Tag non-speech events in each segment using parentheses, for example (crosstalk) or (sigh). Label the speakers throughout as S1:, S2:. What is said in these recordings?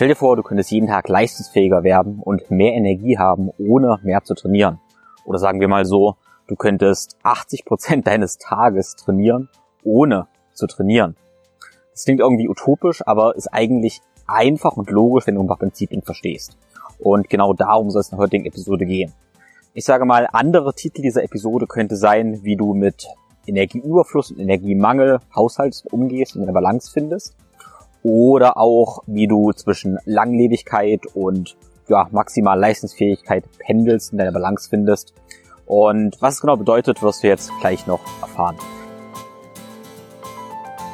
S1: Stell dir vor, du könntest jeden Tag leistungsfähiger werden und mehr Energie haben, ohne mehr zu trainieren. Oder sagen wir mal so, du könntest 80 Prozent (laughs) deines Tages trainieren, ohne zu trainieren. Das klingt irgendwie utopisch, aber ist eigentlich einfach und logisch, wenn du ein paar Prinzipien verstehst. Und genau darum soll es in der heutigen Episode gehen. Ich sage mal, andere Titel dieser Episode könnte sein, wie du mit Energieüberfluss und Energiemangel haushaltest, umgehst und eine Balance findest. Oder auch, wie du zwischen Langlebigkeit und ja, maximal Leistungsfähigkeit pendelst und deine Balance findest. Und was es genau bedeutet, wirst du jetzt gleich noch erfahren.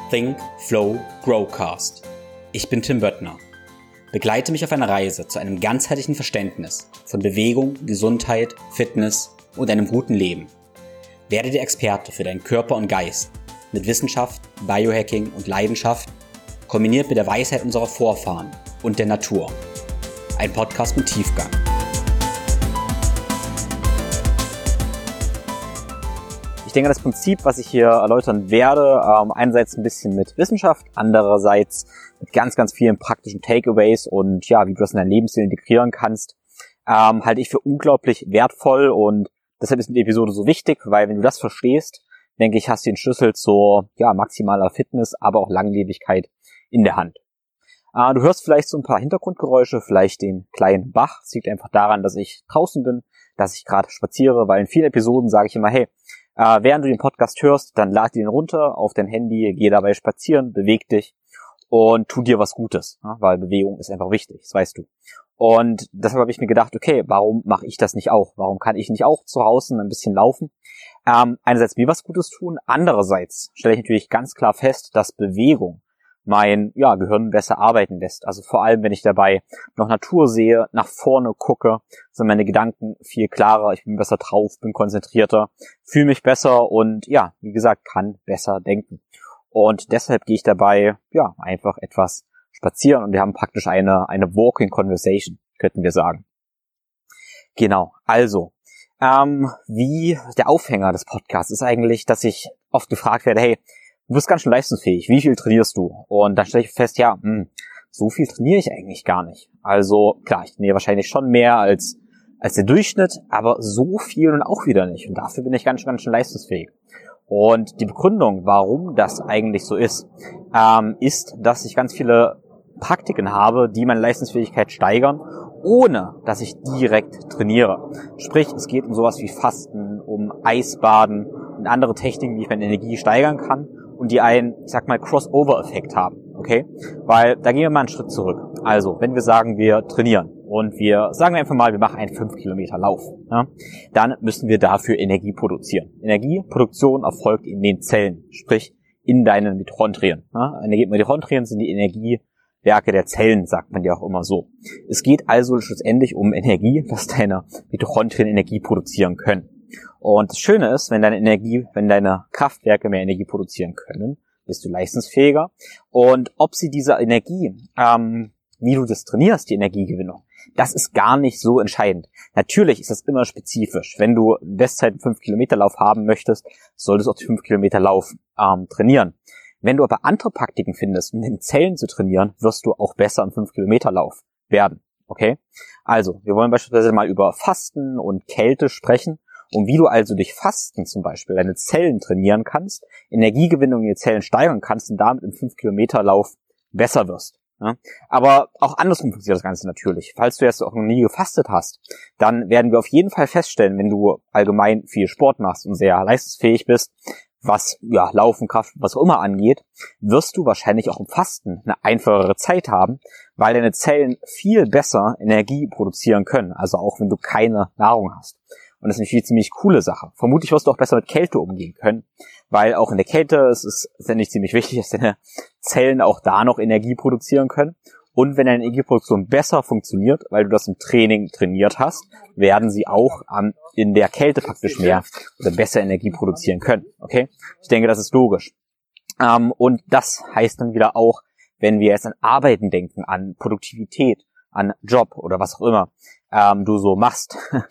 S2: Think, Flow, Growcast. Ich bin Tim Böttner. Begleite mich auf einer Reise zu einem ganzheitlichen Verständnis von Bewegung, Gesundheit, Fitness und einem guten Leben. Werde der Experte für deinen Körper und Geist mit Wissenschaft, Biohacking und Leidenschaft, kombiniert mit der Weisheit unserer Vorfahren und der Natur. Ein Podcast mit Tiefgang.
S1: Ich denke, das Prinzip, was ich hier erläutern werde, ähm, einerseits ein bisschen mit Wissenschaft, andererseits mit ganz, ganz vielen praktischen Takeaways und ja, wie du das in dein Lebensstil integrieren kannst, ähm, halte ich für unglaublich wertvoll und Deshalb ist die Episode so wichtig, weil wenn du das verstehst, denke ich, hast du den Schlüssel zur ja, maximaler Fitness, aber auch Langlebigkeit in der Hand. Äh, du hörst vielleicht so ein paar Hintergrundgeräusche, vielleicht den kleinen Bach. Das liegt einfach daran, dass ich draußen bin, dass ich gerade spaziere, weil in vielen Episoden sage ich immer, hey, äh, während du den Podcast hörst, dann lad ihn runter auf dein Handy, geh dabei spazieren, beweg dich und tu dir was Gutes, ja, weil Bewegung ist einfach wichtig, das weißt du. Und deshalb habe ich mir gedacht, okay, warum mache ich das nicht auch? Warum kann ich nicht auch zu Hause ein bisschen laufen? Ähm, einerseits mir was Gutes tun, andererseits stelle ich natürlich ganz klar fest, dass Bewegung mein ja, Gehirn besser arbeiten lässt. Also vor allem, wenn ich dabei noch Natur sehe, nach vorne gucke, sind meine Gedanken viel klarer, ich bin besser drauf, bin konzentrierter, fühle mich besser und ja, wie gesagt, kann besser denken. Und deshalb gehe ich dabei ja einfach etwas spazieren und wir haben praktisch eine, eine Walking Conversation, könnten wir sagen. Genau, also, ähm, wie der Aufhänger des Podcasts ist eigentlich, dass ich oft gefragt werde, hey, du bist ganz schön leistungsfähig, wie viel trainierst du? Und dann stelle ich fest, ja, hm, so viel trainiere ich eigentlich gar nicht. Also klar, ich trainiere wahrscheinlich schon mehr als, als der Durchschnitt, aber so viel und auch wieder nicht. Und dafür bin ich ganz, ganz schön leistungsfähig. Und die Begründung, warum das eigentlich so ist, ähm, ist, dass ich ganz viele Praktiken habe, die meine Leistungsfähigkeit steigern, ohne dass ich direkt trainiere. Sprich, es geht um sowas wie Fasten, um Eisbaden und andere Techniken, wie ich meine Energie steigern kann und die einen, ich sag mal, Crossover-Effekt haben. Okay? Weil da gehen wir mal einen Schritt zurück. Also, wenn wir sagen, wir trainieren und wir sagen einfach mal, wir machen einen 5 Kilometer Lauf, ja, dann müssen wir dafür Energie produzieren. Energieproduktion erfolgt in den Zellen, sprich in deinen Mitochondrien. Ja. Mitochondrien sind die Energie Werke der Zellen, sagt man ja auch immer so. Es geht also schlussendlich um Energie, dass deine Mitochondrien Energie produzieren können. Und das Schöne ist, wenn deine Energie, wenn deine Kraftwerke mehr Energie produzieren können, bist du leistungsfähiger. Und ob sie diese Energie, ähm, wie du das trainierst, die Energiegewinnung, das ist gar nicht so entscheidend. Natürlich ist das immer spezifisch. Wenn du Bestzeit 5 Kilometer Lauf haben möchtest, solltest du auch die 5 Kilometer Lauf ähm, trainieren. Wenn du aber andere Praktiken findest, um den Zellen zu trainieren, wirst du auch besser im 5-Kilometer-Lauf werden. Okay? Also, wir wollen beispielsweise mal über Fasten und Kälte sprechen und wie du also durch Fasten zum Beispiel deine Zellen trainieren kannst, Energiegewinnung in die Zellen steigern kannst und damit im 5-Kilometer-Lauf besser wirst. Ja? Aber auch andersrum funktioniert das Ganze natürlich. Falls du jetzt auch noch nie gefastet hast, dann werden wir auf jeden Fall feststellen, wenn du allgemein viel Sport machst und sehr leistungsfähig bist, was ja Laufen, Kraft, was auch immer angeht, wirst du wahrscheinlich auch im Fasten eine einfachere Zeit haben, weil deine Zellen viel besser Energie produzieren können, also auch wenn du keine Nahrung hast. Und das ist eine ziemlich coole Sache. Vermutlich wirst du auch besser mit Kälte umgehen können, weil auch in der Kälte ist es ist ziemlich wichtig, (laughs) dass deine Zellen auch da noch Energie produzieren können. Und wenn deine Energieproduktion besser funktioniert, weil du das im Training trainiert hast, werden sie auch ähm, in der Kälte praktisch mehr oder besser Energie produzieren können. Okay? Ich denke, das ist logisch. Ähm, und das heißt dann wieder auch, wenn wir jetzt an Arbeiten denken, an Produktivität, an Job oder was auch immer ähm, du so machst, (laughs)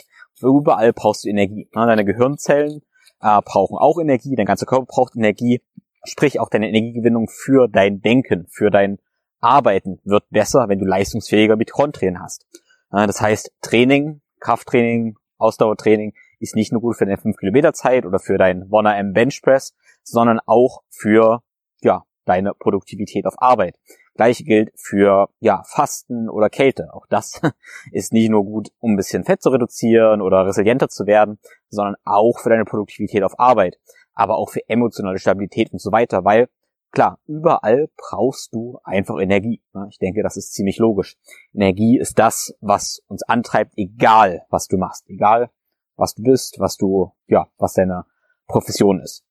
S1: überall brauchst du Energie. Ne? Deine Gehirnzellen äh, brauchen auch Energie, dein ganzer Körper braucht Energie, sprich auch deine Energiegewinnung für dein Denken, für dein Arbeiten wird besser, wenn du leistungsfähiger Mitochondrien hast. Das heißt, Training, Krafttraining, Ausdauertraining ist nicht nur gut für deine 5 Kilometer Zeit oder für dein 1 M Bench Press, sondern auch für, ja, deine Produktivität auf Arbeit. Gleiche gilt für, ja, Fasten oder Kälte. Auch das (laughs) ist nicht nur gut, um ein bisschen Fett zu reduzieren oder resilienter zu werden, sondern auch für deine Produktivität auf Arbeit. Aber auch für emotionale Stabilität und so weiter, weil Klar, überall brauchst du einfach Energie. Ich denke, das ist ziemlich logisch. Energie ist das, was uns antreibt, egal was du machst, egal was du bist, was du, ja, was deine Profession ist.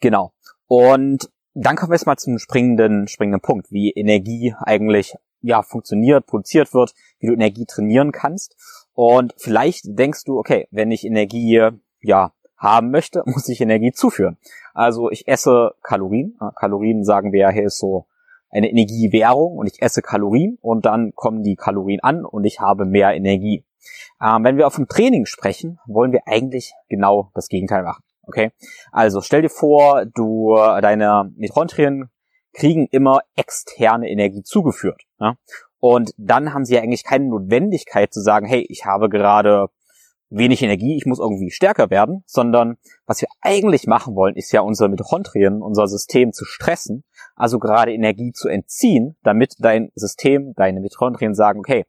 S1: Genau. Und dann kommen wir jetzt mal zum springenden, springenden Punkt, wie Energie eigentlich, ja, funktioniert, produziert wird, wie du Energie trainieren kannst. Und vielleicht denkst du, okay, wenn ich Energie, ja, haben möchte, (laughs) muss ich Energie zuführen. Also ich esse Kalorien. Kalorien sagen wir ja hier ist so eine Energiewährung und ich esse Kalorien und dann kommen die Kalorien an und ich habe mehr Energie. Ähm, wenn wir auf dem Training sprechen, wollen wir eigentlich genau das Gegenteil machen. Okay? Also stell dir vor, du deine Mitochondrien kriegen immer externe Energie zugeführt. Ja? Und dann haben sie ja eigentlich keine Notwendigkeit zu sagen, hey, ich habe gerade wenig Energie, ich muss irgendwie stärker werden, sondern was wir eigentlich machen wollen, ist ja unsere Mitochondrien, unser System zu stressen, also gerade Energie zu entziehen, damit dein System, deine Mitochondrien sagen, okay,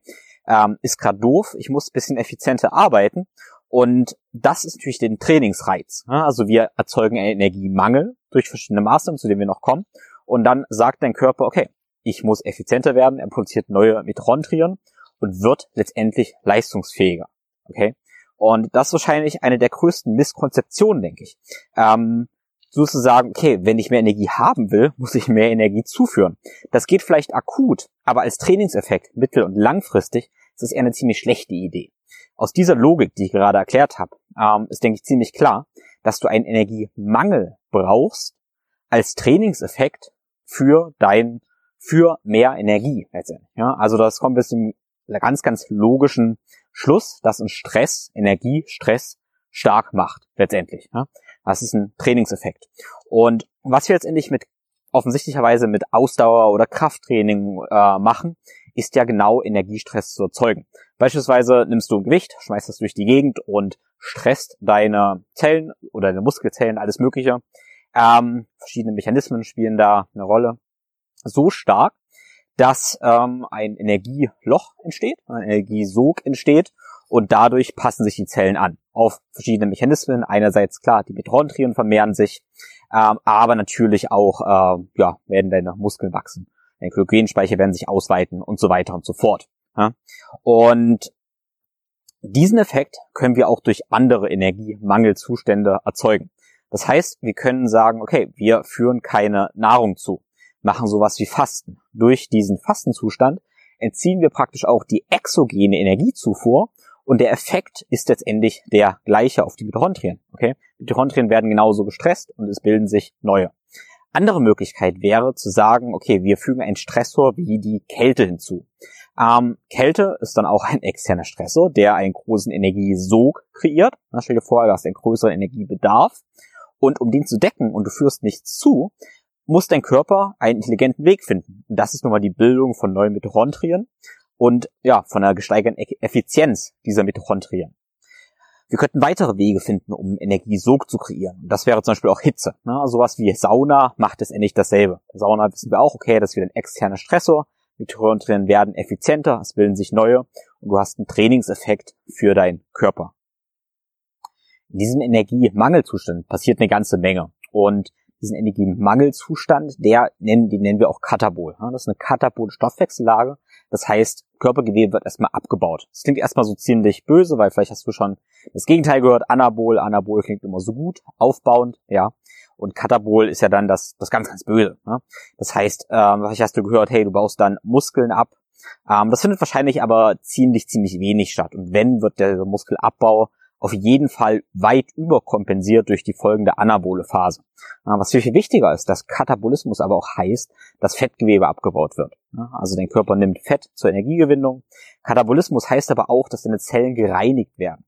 S1: ähm, ist gerade doof, ich muss bisschen effizienter arbeiten und das ist natürlich den Trainingsreiz. Also wir erzeugen einen Energiemangel durch verschiedene Maßnahmen, zu denen wir noch kommen und dann sagt dein Körper, okay, ich muss effizienter werden, er produziert neue Mitochondrien und wird letztendlich leistungsfähiger. Okay? Und das ist wahrscheinlich eine der größten Misskonzeptionen, denke ich. Ähm, sozusagen, okay, wenn ich mehr Energie haben will, muss ich mehr Energie zuführen. Das geht vielleicht akut, aber als Trainingseffekt mittel- und langfristig ist das eher eine ziemlich schlechte Idee. Aus dieser Logik, die ich gerade erklärt habe, ähm, ist, denke ich, ziemlich klar, dass du einen Energiemangel brauchst als Trainingseffekt für dein, für mehr Energie letztendlich. Ja, also das kommt bis zum ganz, ganz logischen Schluss, dass ein Stress, Energie, Stress stark macht, letztendlich. Ja? Das ist ein Trainingseffekt. Und was wir letztendlich mit offensichtlicherweise mit Ausdauer oder Krafttraining äh, machen, ist ja genau Energiestress zu erzeugen. Beispielsweise nimmst du ein Gewicht, schmeißt das durch die Gegend und stresst deine Zellen oder deine Muskelzellen, alles Mögliche. Ähm, verschiedene Mechanismen spielen da eine Rolle. So stark, dass ähm, ein Energieloch entsteht, ein Energiesog entsteht und dadurch passen sich die Zellen an auf verschiedene Mechanismen. Einerseits klar, die Mitochondrien vermehren sich, ähm, aber natürlich auch äh, ja, werden deine Muskeln wachsen. Deine Glykogenspeicher werden sich ausweiten und so weiter und so fort. Ja? Und diesen Effekt können wir auch durch andere Energiemangelzustände erzeugen. Das heißt, wir können sagen, okay, wir führen keine Nahrung zu machen sowas wie Fasten. Durch diesen Fastenzustand entziehen wir praktisch auch die exogene Energiezufuhr und der Effekt ist letztendlich der gleiche auf die Mitochondrien. Okay? Mitochondrien werden genauso gestresst und es bilden sich neue. Andere Möglichkeit wäre zu sagen, okay, wir fügen einen Stressor wie die Kälte hinzu. Ähm, Kälte ist dann auch ein (laughs) externer Stressor, der einen großen Energiesog kreiert. Na, stell dir vor, du hast einen größeren Energiebedarf. Und um den zu decken und du führst nichts zu, muss dein Körper einen intelligenten Weg finden. Und das ist nun mal die Bildung von neuen Mitochondrien und ja, von einer gesteigerten e- Effizienz dieser Mitochondrien. Wir könnten weitere Wege finden, um Energiesog zu kreieren. Und das wäre zum Beispiel auch Hitze. Ne? Sowas wie Sauna macht es endlich dasselbe. Sauna wissen wir auch, okay, das ist wieder ein externer Stressor. Mitochondrien werden effizienter, es bilden sich neue und du hast einen Trainingseffekt für deinen Körper. In diesem Energiemangelzustand passiert eine ganze Menge. Und diesen Energiemangelzustand, der nennen, den nennen wir auch Katabol. Das ist eine katabole Stoffwechsellage. Das heißt, Körpergewebe wird erstmal abgebaut. Das klingt erstmal so ziemlich böse, weil vielleicht hast du schon das Gegenteil gehört. Anabol, Anabol klingt immer so gut, aufbauend, ja. Und Katabol ist ja dann das, das ganz, ganz Böse. Ne? Das heißt, ähm, vielleicht hast du gehört, hey, du baust dann Muskeln ab. Ähm, das findet wahrscheinlich aber ziemlich, ziemlich wenig statt. Und wenn, wird der Muskelabbau auf jeden Fall weit überkompensiert durch die folgende anabole Phase. Was viel, viel wichtiger ist, dass Katabolismus aber auch heißt, dass Fettgewebe abgebaut wird. Also dein Körper nimmt Fett zur Energiegewinnung. Katabolismus heißt aber auch, dass deine Zellen gereinigt werden.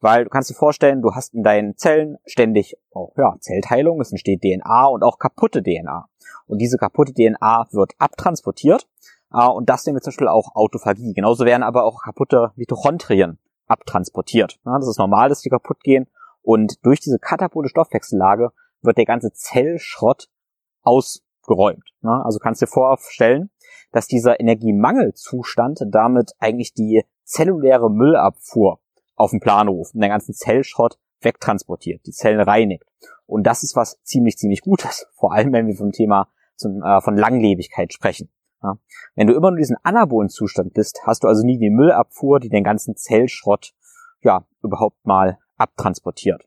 S1: Weil du kannst dir vorstellen, du hast in deinen Zellen ständig auch ja, Zellteilung, es entsteht DNA und auch kaputte DNA. Und diese kaputte DNA wird abtransportiert äh, und das nennen wir zum Beispiel auch Autophagie. Genauso werden aber auch kaputte Mitochondrien abtransportiert. Ja, das ist normal, dass die kaputt gehen und durch diese katabole Stoffwechsellage wird der ganze Zellschrott ausgeräumt. Ja, also kannst dir vorstellen, dass dieser Energiemangelzustand damit eigentlich die zelluläre Müllabfuhr auf den Plan ruft und den ganzen Zellschrott wegtransportiert, die Zellen reinigt. Und das ist was ziemlich, ziemlich Gutes. (laughs) Vor allem, wenn wir vom Thema zum, äh, von Langlebigkeit sprechen. Ja. Wenn du immer nur diesen anabolen Zustand bist, hast du also nie die Müllabfuhr, die den ganzen Zellschrott ja überhaupt mal abtransportiert.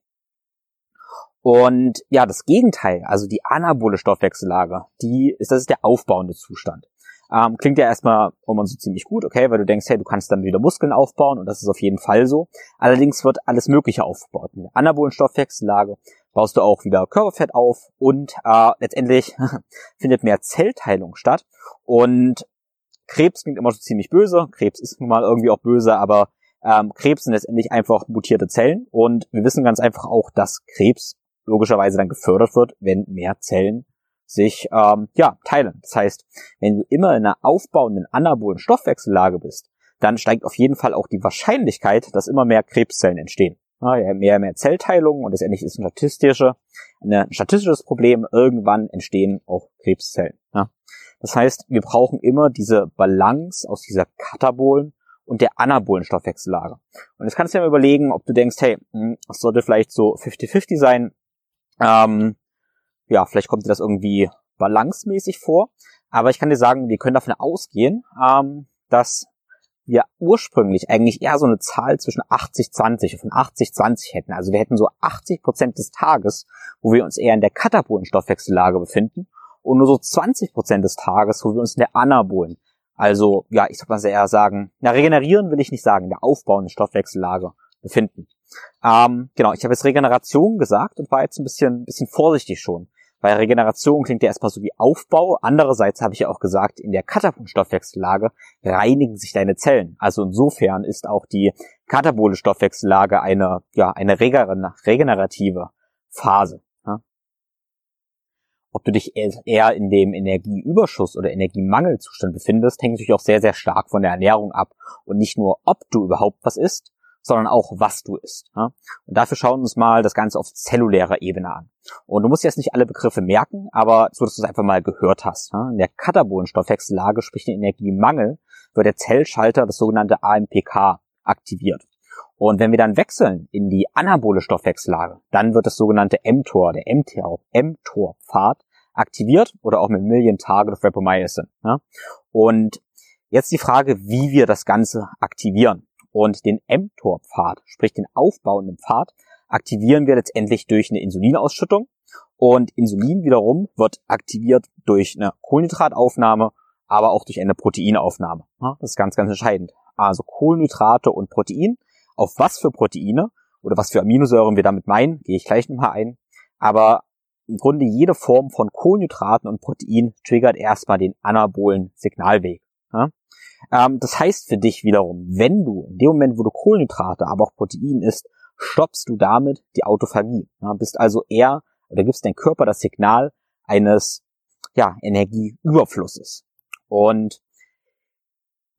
S1: Und ja, das Gegenteil, also die anabole Stoffwechsellage, die ist, das ist der aufbauende Zustand. Ähm, klingt ja erstmal immer so ziemlich gut, okay, weil du denkst, hey, du kannst dann wieder Muskeln aufbauen und das ist auf jeden Fall so. Allerdings wird alles Mögliche aufgebaut. In der anabolen Stoffwechsellage baust du auch wieder Körperfett auf und äh, letztendlich (laughs) findet mehr Zellteilung statt. Und Krebs klingt immer so ziemlich böse. Krebs ist nun mal irgendwie auch böse, aber ähm, Krebs sind letztendlich einfach mutierte Zellen und wir wissen ganz einfach auch, dass Krebs logischerweise dann gefördert wird, wenn mehr Zellen sich ähm, ja teilen. Das heißt, wenn du immer in einer aufbauenden anabolen Stoffwechsellage bist, dann steigt auf jeden Fall auch die Wahrscheinlichkeit, dass immer mehr Krebszellen entstehen. Ja, mehr mehr Zellteilung und letztendlich ist ein statistische, ein statistisches Problem. Irgendwann entstehen auch Krebszellen. Ja. Das heißt, wir brauchen immer diese Balance aus dieser katabolen und der anabolen Stoffwechsellage. Und jetzt kannst du dir mal überlegen, ob du denkst, hey, hm, das sollte vielleicht so 50-50 sein. Ähm, ja, vielleicht kommt dir das irgendwie balancemäßig vor. Aber ich kann dir sagen, wir können davon ausgehen, ähm, dass wir ursprünglich eigentlich eher so eine Zahl zwischen 80-20, von 80-20 hätten. Also wir hätten so 80 Prozent des Tages, wo wir uns eher in der katabolen Stoffwechsellage befinden und nur so 20 Prozent des Tages, wo wir uns in der anabolen, also ja, ich soll mal eher sagen, na regenerieren will ich nicht sagen, in der aufbauenden Stoffwechsellage befinden. Ähm, genau, ich habe jetzt Regeneration gesagt und war jetzt ein bisschen, bisschen vorsichtig schon. Weil Regeneration klingt ja erstmal so wie Aufbau. Andererseits habe ich ja auch gesagt, in der Katabolstoffwechsellage reinigen sich deine Zellen. Also insofern ist auch die katabole Stoffwechsellage eine, ja, eine regenerative Phase. Ob du dich eher in dem Energieüberschuss oder Energiemangelzustand befindest, hängt natürlich auch sehr, sehr stark von der Ernährung ab. Und nicht nur, ob du überhaupt was isst, sondern auch, was du isst. Ja? Und dafür schauen wir uns mal das Ganze auf zellulärer Ebene an. Und du musst jetzt nicht alle Begriffe merken, aber so, dass du es einfach mal gehört hast. Ja? In der katabolen Stoffwechsellage, sprich den Energiemangel, wird der Zellschalter, das sogenannte AMPK, aktiviert. Und wenn wir dann wechseln in die anabole Stoffwechsellage, dann wird das sogenannte mTOR, der mTOR-Pfad, aktiviert oder auch mit Million Target of Rapamycin. Ja? Und jetzt die Frage, wie wir das Ganze aktivieren. Und den mTOR-Pfad, sprich den aufbauenden Pfad, aktivieren wir letztendlich durch eine Insulinausschüttung. Und Insulin wiederum wird aktiviert durch eine Kohlenhydrataufnahme, aber auch durch eine Proteinaufnahme. Das ist ganz, ganz entscheidend. Also Kohlenhydrate und Protein. Auf was für Proteine oder was für Aminosäuren wir damit meinen, gehe ich gleich nochmal ein. Aber im Grunde jede Form von Kohlenhydraten und Protein triggert erstmal den anabolen Signalweg. Ähm, das heißt für dich wiederum, wenn du in dem Moment, wo du Kohlenhydrate, aber auch Protein isst, stoppst du damit die Autophagie. Ja, bist also eher oder gibst dein Körper das Signal eines ja, Energieüberflusses. Und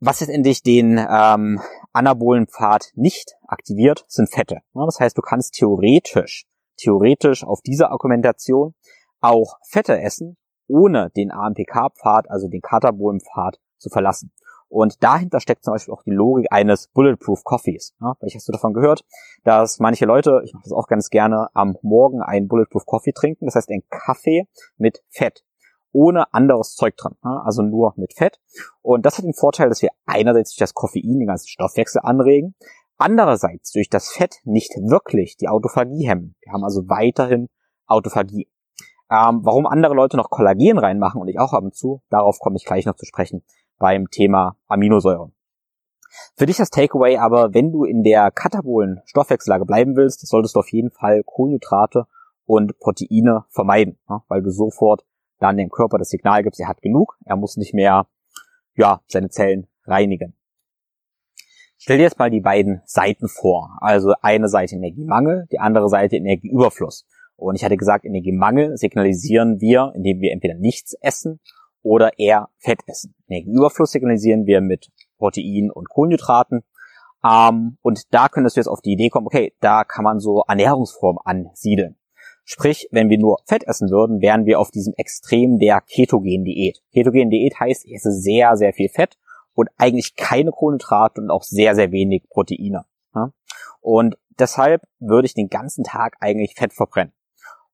S1: was letztendlich den ähm, anabolen Pfad nicht aktiviert, sind Fette. Ja, das heißt, du kannst theoretisch, theoretisch auf diese Argumentation auch Fette essen, ohne den AMPK-Pfad, also den katabolen Pfad, zu verlassen. Und dahinter steckt zum Beispiel auch die Logik eines Bulletproof Coffees. Ja, vielleicht hast du davon gehört, dass manche Leute, ich mache das auch ganz gerne, am Morgen einen Bulletproof Coffee trinken. Das heißt, ein Kaffee mit Fett. Ohne anderes Zeug dran. Ja, also nur mit Fett. Und das hat den Vorteil, dass wir einerseits durch das Koffein den ganzen Stoffwechsel anregen, andererseits durch das Fett nicht wirklich die Autophagie hemmen. Wir haben also weiterhin Autophagie. Ähm, warum andere Leute noch Kollagen reinmachen und ich auch ab und zu, darauf komme ich gleich noch zu sprechen beim Thema Aminosäuren. Für dich das Takeaway aber, wenn du in der katabolen Stoffwechsellage bleiben willst, solltest du auf jeden Fall Kohlenhydrate und Proteine vermeiden, weil du sofort dann dem Körper das Signal gibst, er hat genug, er muss nicht mehr ja, seine Zellen reinigen. Stell dir jetzt mal die beiden Seiten vor. Also eine Seite Energiemangel, die andere Seite Energieüberfluss. Und ich hatte gesagt, Energiemangel signalisieren wir, indem wir entweder nichts essen oder eher Fett essen. Energieüberfluss signalisieren wir mit Protein und Kohlenhydraten. Ähm, und da könntest du jetzt auf die Idee kommen, okay, da kann man so Ernährungsformen ansiedeln. Sprich, wenn wir nur Fett essen würden, wären wir auf diesem Extrem der Ketogen-Diät. Ketogen-Diät heißt, ich esse sehr, sehr viel Fett und eigentlich keine Kohlenhydrate und auch sehr, sehr wenig Proteine. Und deshalb würde ich den ganzen Tag eigentlich Fett verbrennen.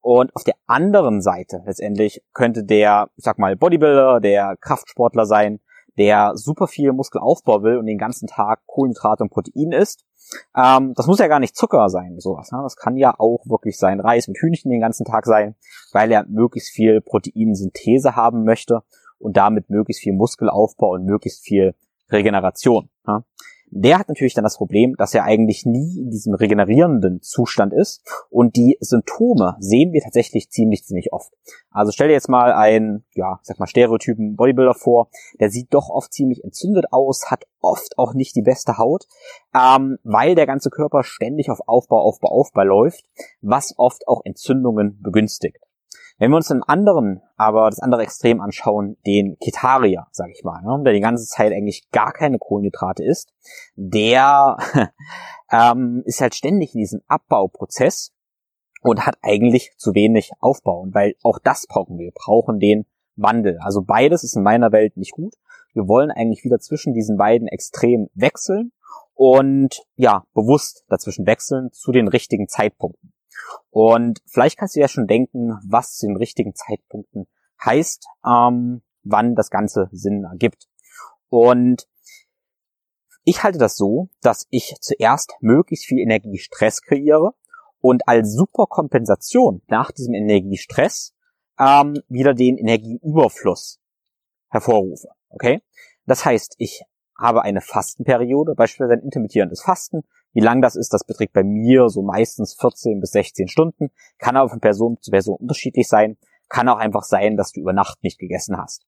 S1: Und auf der anderen Seite letztendlich könnte der, ich sag mal, Bodybuilder, der Kraftsportler sein, der super viel Muskelaufbau will und den ganzen Tag Kohlenhydrate und Protein isst. Ähm, das muss ja gar nicht Zucker sein, sowas. Ne? Das kann ja auch wirklich sein Reis mit Hühnchen den ganzen Tag sein, weil er möglichst viel Proteinsynthese haben möchte und damit möglichst viel Muskelaufbau und möglichst viel Regeneration. Ja. Der hat natürlich dann das Problem, dass er eigentlich nie in diesem regenerierenden Zustand ist und die Symptome sehen wir tatsächlich ziemlich, ziemlich oft. Also stell dir jetzt mal einen, ja, sag mal Stereotypen Bodybuilder vor, der sieht doch oft ziemlich entzündet aus, hat oft auch nicht die beste Haut, ähm, weil der ganze Körper ständig auf Aufbau, Aufbau, Aufbau läuft, was oft auch Entzündungen begünstigt. Wenn wir uns den anderen, aber das andere Extrem anschauen, den Ketarier, sag ich mal, ne, der die ganze Zeit eigentlich gar keine Kohlenhydrate isst, der (laughs) ähm, ist halt ständig in diesem Abbauprozess und hat eigentlich zu wenig Aufbau. weil auch das brauchen wir. Wir brauchen den Wandel. Also beides ist in meiner Welt nicht gut. Wir wollen eigentlich wieder zwischen diesen beiden Extremen wechseln und ja, bewusst dazwischen wechseln zu den richtigen Zeitpunkten. Und vielleicht kannst du ja schon denken, was zu den richtigen Zeitpunkten heißt, ähm, wann das Ganze Sinn ergibt. Und ich halte das so, dass ich zuerst möglichst viel Energiestress kreiere und als Superkompensation nach diesem Energiestress ähm, wieder den Energieüberfluss hervorrufe. Okay? Das heißt, ich habe eine Fastenperiode, beispielsweise ein intermittierendes Fasten, wie lang das ist, das beträgt bei mir so meistens 14 bis 16 Stunden, kann aber von Person zu Person unterschiedlich sein, kann auch einfach sein, dass du über Nacht nicht gegessen hast.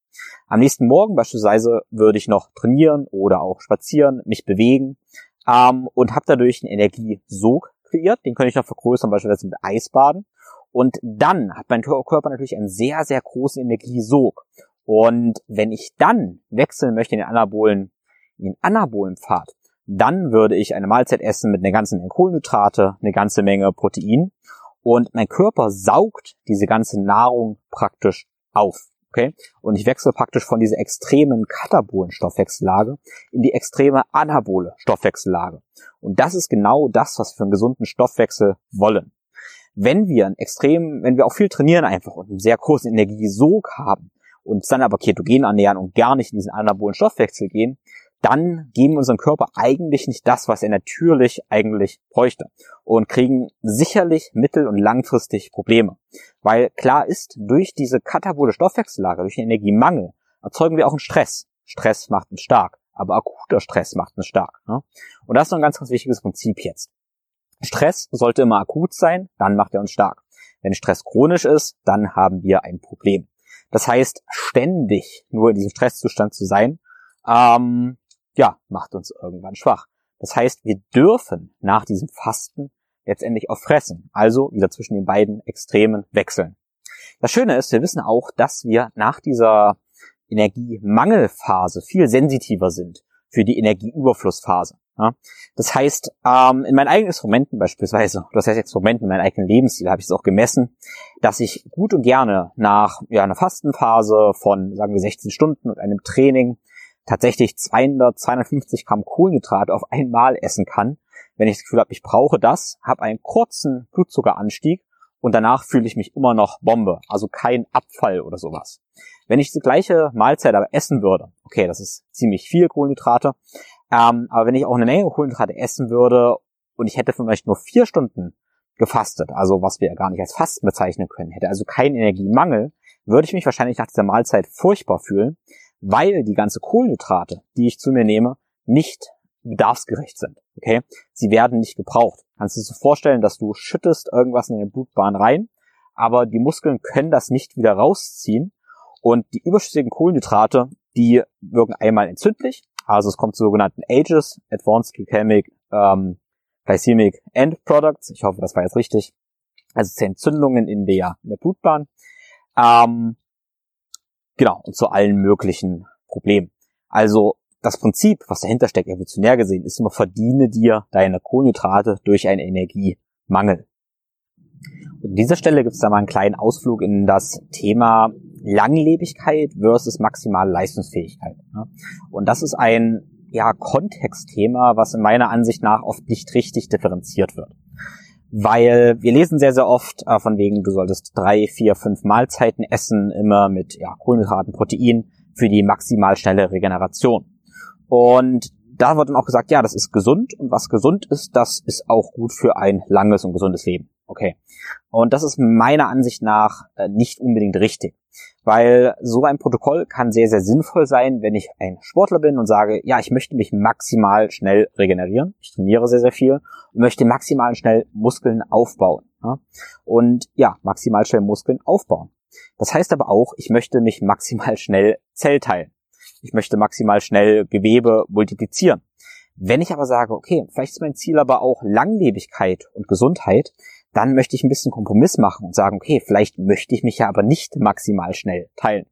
S1: Am nächsten Morgen beispielsweise würde ich noch trainieren oder auch spazieren, mich bewegen ähm, und habe dadurch einen Energiesog kreiert, den könnte ich noch vergrößern, beispielsweise mit Eisbaden. Und dann hat mein Körper natürlich einen sehr, sehr großen Energiesog. Und wenn ich dann wechseln möchte in den anabolen, in den anabolen Pfad, dann würde ich eine Mahlzeit essen mit einer ganzen Menge Kohlenhydrate, eine ganze Menge Protein und mein Körper saugt diese ganze Nahrung praktisch auf. Okay? Und ich wechsle praktisch von dieser extremen katabolen Stoffwechsellage in die extreme anabole Stoffwechsellage. Und das ist genau das, was wir für einen gesunden Stoffwechsel wollen. Wenn wir ein extrem, wenn wir auch viel trainieren einfach und einen sehr großen Energiesog haben, uns dann aber ketogen ernähren und gar nicht in diesen anabolen Stoffwechsel gehen, dann geben wir unserem Körper eigentlich nicht das, was er natürlich eigentlich bräuchte und kriegen sicherlich mittel- und langfristig Probleme. Weil klar ist, durch diese katabole Stoffwechsellage, durch den Energiemangel, erzeugen wir auch einen Stress. Stress macht uns stark, aber akuter Stress macht uns stark. Ne? Und das ist noch ein ganz, ganz wichtiges Prinzip jetzt. Stress sollte immer akut sein, dann macht er uns stark. Wenn Stress chronisch ist, dann haben wir ein Problem. Das heißt, ständig nur in diesem Stresszustand zu sein, ähm, ja, macht uns irgendwann schwach. Das heißt, wir dürfen nach diesem Fasten letztendlich auch fressen, also wieder zwischen den beiden Extremen wechseln. Das Schöne ist, wir wissen auch, dass wir nach dieser Energiemangelphase viel sensitiver sind für die Energieüberflussphase. Das heißt, ähm, in meinen eigenen Instrumenten beispielsweise, das heißt Experimenten in meinem eigenen Lebensstil, habe ich es auch gemessen, dass ich gut und gerne nach einer Fastenphase von, sagen wir, 16 Stunden und einem Training tatsächlich 200, 250 Gramm Kohlenhydrat auf einmal essen kann, wenn ich das Gefühl habe, ich brauche das, habe einen kurzen Blutzuckeranstieg und danach fühle ich mich immer noch Bombe, also kein Abfall oder sowas. Wenn ich die gleiche Mahlzeit aber essen würde, okay, das ist ziemlich viel Kohlenhydrate, ähm, aber wenn ich auch eine Menge Kohlenhydrate essen würde und ich hätte vielleicht nur vier Stunden gefastet, also was wir ja gar nicht als Fasten bezeichnen können, hätte also keinen Energiemangel, würde ich mich wahrscheinlich nach dieser Mahlzeit furchtbar fühlen, weil die ganze Kohlenhydrate, die ich zu mir nehme, nicht bedarfsgerecht sind. Okay? Sie werden nicht gebraucht. Kannst du dir so vorstellen, dass du schüttest irgendwas in den Blutbahn rein, aber die Muskeln können das nicht wieder rausziehen und die überschüssigen Kohlenhydrate, die wirken einmal entzündlich, Also es kommt zu sogenannten AGES, Advanced Glycemic, ähm, Glycemic End Products. Ich hoffe, das war jetzt richtig. Also es Entzündungen in der, in der Blutbahn. Ähm, genau, und zu allen möglichen Problemen. Also das Prinzip, was dahinter steckt, evolutionär gesehen, ist immer verdiene dir deine Kohlenhydrate durch einen Energiemangel. Und an dieser Stelle gibt es da mal einen kleinen Ausflug in das Thema Langlebigkeit versus maximale Leistungsfähigkeit. Und das ist ein ja, Kontextthema, was in meiner Ansicht nach oft nicht richtig differenziert wird. Weil wir lesen sehr, sehr oft äh, von wegen, du solltest drei, vier, fünf Mahlzeiten essen, immer mit ja, Kohlenhydraten, Protein für die maximal schnelle Regeneration. Und da wird dann auch gesagt, ja, das ist gesund und was gesund ist, das ist auch gut für ein langes und gesundes Leben. Okay. Und das ist meiner Ansicht nach äh, nicht unbedingt richtig. Weil so ein Protokoll kann sehr, sehr sinnvoll sein, wenn ich ein Sportler bin und sage, ja, ich möchte mich maximal schnell regenerieren. Ich trainiere sehr, sehr viel und möchte maximal schnell Muskeln aufbauen. Und ja, maximal schnell Muskeln aufbauen. Das heißt aber auch, ich möchte mich maximal schnell zellteilen. Ich möchte maximal schnell Gewebe multiplizieren. Wenn ich aber sage, okay, vielleicht ist mein Ziel aber auch Langlebigkeit und Gesundheit, dann möchte ich ein bisschen Kompromiss machen und sagen, okay, vielleicht möchte ich mich ja aber nicht maximal schnell teilen.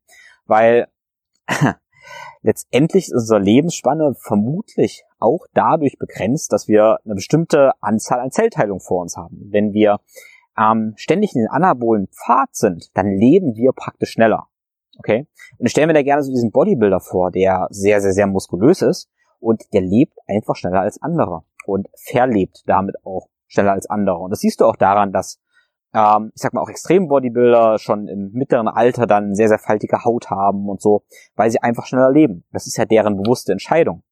S1: Weil (laughs) letztendlich ist unsere Lebensspanne vermutlich auch dadurch begrenzt, dass wir eine bestimmte Anzahl an Zellteilungen vor uns haben. Wenn wir ähm, ständig in den anabolen Pfad sind, dann leben wir praktisch schneller. Okay? Und ich stelle mir da gerne so diesen Bodybuilder vor, der sehr, sehr, sehr muskulös ist und der lebt einfach schneller als andere und verlebt damit auch schneller als andere. Und das siehst du auch daran, dass ähm, ich sag mal auch Extrem-Bodybuilder schon im mittleren Alter dann sehr, sehr faltige Haut haben und so, weil sie einfach schneller leben. Das ist ja deren bewusste Entscheidung.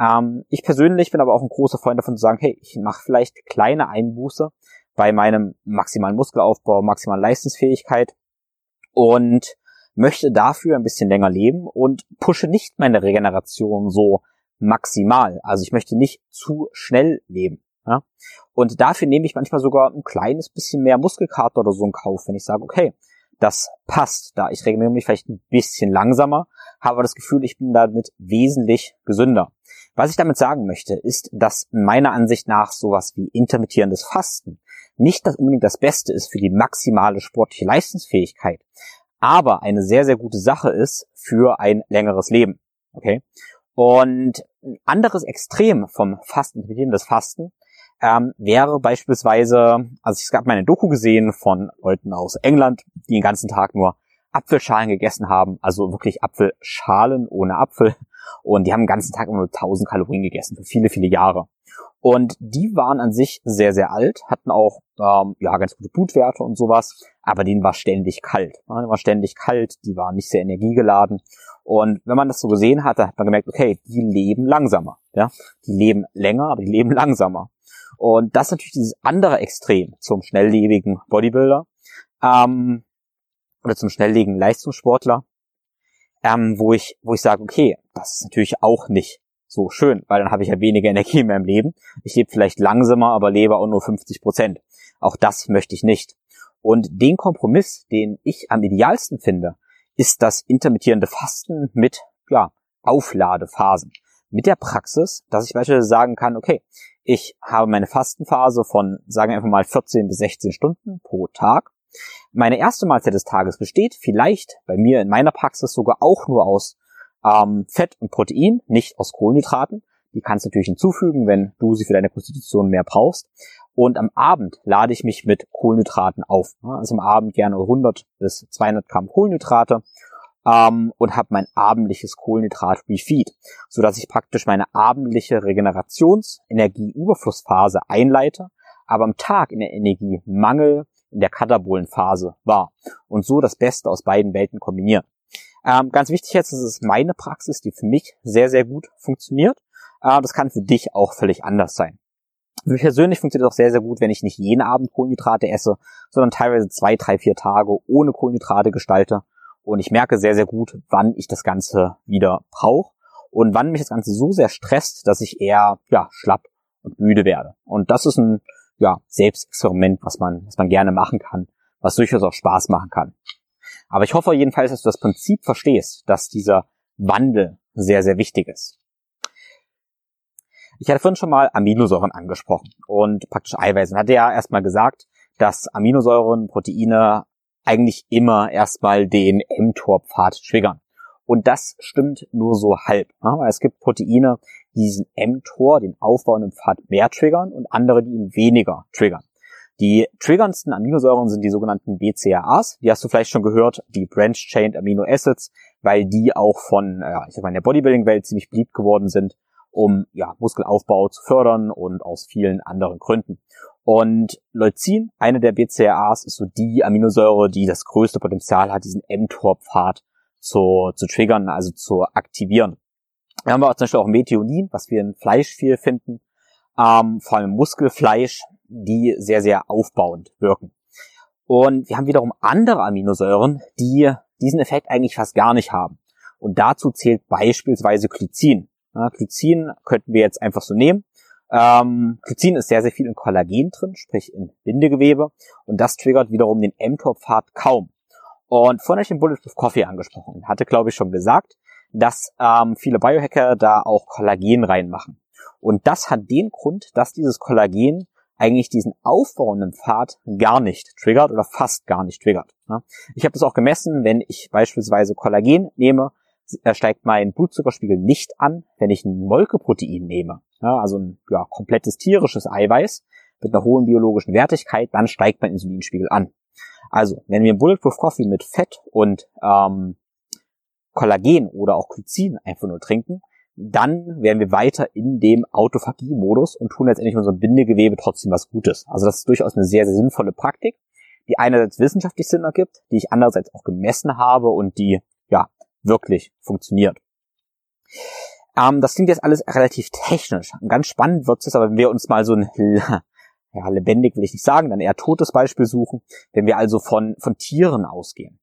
S1: Ähm, ich persönlich bin aber auch ein großer Freund davon zu sagen, hey, ich mache vielleicht kleine Einbuße bei meinem maximalen Muskelaufbau, maximalen Leistungsfähigkeit und möchte dafür ein bisschen länger leben und pushe nicht meine Regeneration so maximal. Also ich möchte nicht zu schnell leben. Ja? Und dafür nehme ich manchmal sogar ein kleines bisschen mehr Muskelkater oder so in Kauf, wenn ich sage, okay, das passt da. Ich regeneriere mich vielleicht ein bisschen langsamer, habe das Gefühl, ich bin damit wesentlich gesünder. Was ich damit sagen möchte, ist, dass meiner Ansicht nach sowas wie intermittierendes Fasten nicht das unbedingt das Beste ist für die maximale sportliche Leistungsfähigkeit, aber eine sehr, sehr gute Sache ist für ein längeres Leben. Okay? Und ein anderes Extrem vom Fasten, intermittierendes Fasten, ähm, wäre beispielsweise, also ich habe meine Doku gesehen von Leuten aus England, die den ganzen Tag nur Apfelschalen gegessen haben, also wirklich Apfelschalen ohne Apfel. Und die haben den ganzen Tag nur 1000 Kalorien gegessen für viele, viele Jahre. Und die waren an sich sehr, sehr alt, hatten auch ähm, ja ganz gute Blutwerte und sowas, aber denen war ständig kalt. Denen war ständig kalt, die waren nicht sehr energiegeladen. Und wenn man das so gesehen hat, dann hat man gemerkt, okay, die leben langsamer. Ja, die leben länger, aber die leben (laughs) langsamer. Und das ist natürlich dieses andere Extrem zum schnelllebigen Bodybuilder ähm, oder zum schnelllebigen Leistungssportler, ähm, wo ich, wo ich sage, okay, das ist natürlich auch nicht so schön, weil dann habe ich ja weniger (laughs) Energie in meinem Leben. Ich lebe vielleicht langsamer, aber lebe auch nur 50 Prozent. Auch das möchte ich nicht. Und den Kompromiss, den ich am idealsten finde, ist das intermittierende Fasten mit ja, Aufladephasen. Mit der Praxis, dass ich beispielsweise sagen kann, okay, ich habe meine Fastenphase von, sagen wir einfach mal, 14 bis 16 Stunden pro Tag. Meine erste Mahlzeit des Tages besteht vielleicht bei mir in meiner Praxis sogar auch nur aus ähm, Fett und Protein, nicht aus Kohlenhydraten. Die kannst du natürlich hinzufügen, wenn du sie für deine Konstitution mehr brauchst. Und am Abend lade ich mich mit Kohlenhydraten auf. Also am Abend gerne 100 bis 200 Gramm Kohlenhydrate ähm, und habe mein abendliches Kohlenhydrat-Refeed, so dass ich praktisch meine abendliche Regenerations-Energieüberflussphase einleite, aber am Tag in der Energiemangel in der katabolen Phase war und so das Beste aus beiden Welten kombinieren. Ähm, ganz wichtig jetzt, das ist meine Praxis, die für mich sehr, sehr gut funktioniert. Äh, das kann für dich auch völlig anders sein. Für mich persönlich funktioniert es auch sehr, sehr gut, wenn ich nicht jeden Abend Kohlenhydrate esse, sondern teilweise zwei, drei, vier Tage ohne Kohlenhydrate gestalte und ich merke sehr, sehr gut, wann ich das Ganze wieder brauche und wann mich das Ganze so sehr stresst, dass ich eher ja, schlapp und müde werde. Und das ist ein ja, Selbstexperiment, was man, was man gerne machen kann, was durchaus auch Spaß machen kann. Aber ich hoffe jedenfalls, dass du das Prinzip verstehst, dass dieser Wandel sehr, sehr wichtig ist. Ich hatte vorhin schon mal Aminosäuren angesprochen und praktisch Eiweiße. Und hatte ja erstmal gesagt, dass Aminosäuren, Proteine eigentlich immer erstmal den mTOR-Pfad triggern. Und das stimmt nur so halb. weil es gibt Proteine, die diesen mTOR, den aufbauenden Pfad, mehr triggern und andere, die ihn weniger triggern. Die triggerndsten Aminosäuren sind die sogenannten BCAAs. Die hast du vielleicht schon gehört, die Branch-Chained Amino Acids, weil die auch von, ja, ich sag mal, in der Bodybuilding-Welt ziemlich beliebt geworden sind, um ja, Muskelaufbau zu fördern und aus vielen anderen Gründen. Und Leucin, eine der BCAAs, ist so die Aminosäure, die das größte Potenzial hat, diesen mTOR-Pfad zu, zu triggern, also zu aktivieren. Wir haben aber zum Beispiel auch Methionin, was wir in Fleisch viel finden, ähm, vor allem Muskelfleisch, die sehr, sehr aufbauend wirken. Und wir haben wiederum andere Aminosäuren, die diesen Effekt eigentlich fast gar nicht haben. Und dazu zählt beispielsweise Glycin. Ja, Glycin könnten wir jetzt einfach so nehmen. Ähm, Glycin ist sehr, sehr viel in Kollagen drin, sprich in Bindegewebe. Und das triggert wiederum den mTOR-Pfad kaum. Und vorhin habe ich den Bulletproof Coffee angesprochen. Hatte, glaube ich, schon gesagt, dass ähm, viele Biohacker da auch Kollagen reinmachen. Und das hat den Grund, dass dieses Kollagen eigentlich diesen aufbauenden Pfad gar nicht triggert oder fast gar nicht triggert. Ich habe das auch gemessen, wenn ich beispielsweise Kollagen nehme, steigt mein Blutzuckerspiegel nicht an, wenn ich ein Molkeprotein nehme, also ein ja, komplettes tierisches Eiweiß mit einer hohen biologischen Wertigkeit, dann steigt mein Insulinspiegel an. Also, wenn wir Bulletproof Coffee mit Fett und ähm, Kollagen oder auch Glycin einfach nur trinken, dann wären wir weiter in dem Autophagie-Modus und tun letztendlich unserem Bindegewebe trotzdem was Gutes. Also das ist durchaus eine sehr, sehr sinnvolle Praktik, die einerseits wissenschaftlich Sinn ergibt, die ich andererseits auch gemessen habe und die, ja, wirklich funktioniert. Ähm, das klingt jetzt alles relativ technisch. Ganz spannend wird es aber, wenn wir uns mal so ein, (laughs) ja, lebendig will ich nicht sagen, dann eher totes Beispiel suchen, wenn wir also von, von Tieren ausgehen.